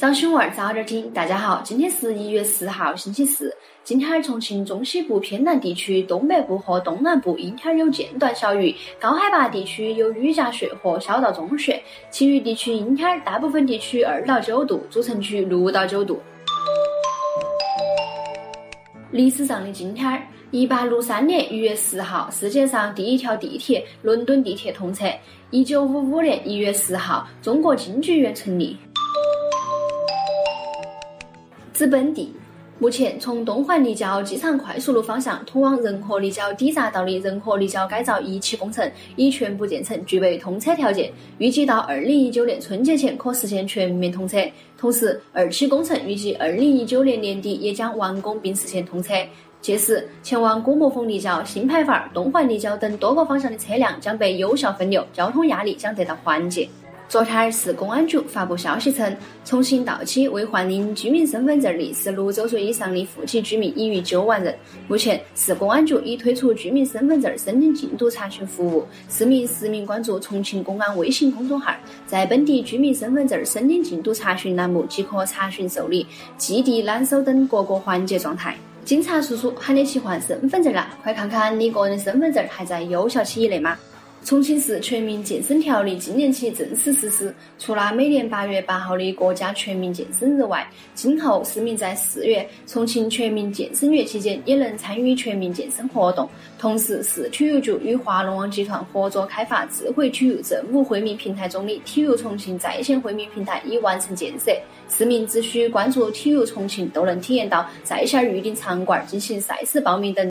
早新闻早点听，大家好，今天是一月四号，星期四。今天重庆中西部偏南地区、东北部和东南部阴天有间断小雨，高海拔地区有雨夹雪或小到中雪，其余地区阴天，大部分地区二到九度，主城区六到九度。历史上的今天，一八六三年一月四号，世界上第一条地铁——伦敦地铁通车；一九五五年一月四号，中国京剧院成立。指本地，目前从东环立交机场快速路方向通往仁和立交底匝道的仁和立交改造一期工程已全部建成，具备通车条件，预计到二零一九年春节前可实现全面通车。同时，二期工程预计二零一九年年底也将完工并实现通车，届时前往古木峰立交、新牌坊、东环立交等多个方向的车辆将被有效分流，交通压力将得到缓解。昨天，市公安局发布消息称，重庆到期未换领居民身份证的十六周岁以上的户籍居民已逾九万人。目前，市公安局已推出居民身份证申领进度查询服务，市民实名关注重庆公安微信公众号，在本地居民身份证申领进度查询栏目即可查询受理、寄递揽收等各个环节状态。警察叔叔喊你去换身份证了，快看看你个人身份证还在有效期以内吗？重庆市全民健身条例今年起正式实施，除了每年八月八号的国家全民健身日外，今后市民在四月重庆全民健身月期间也能参与全民健身活动。同时，市体育局与华龙网集团合作开发智慧体育政务惠民平台中的体育重庆在线惠民平台已完成建设，市民只需关注体育重庆，都能体验到在线预订场馆、进行赛事报名等。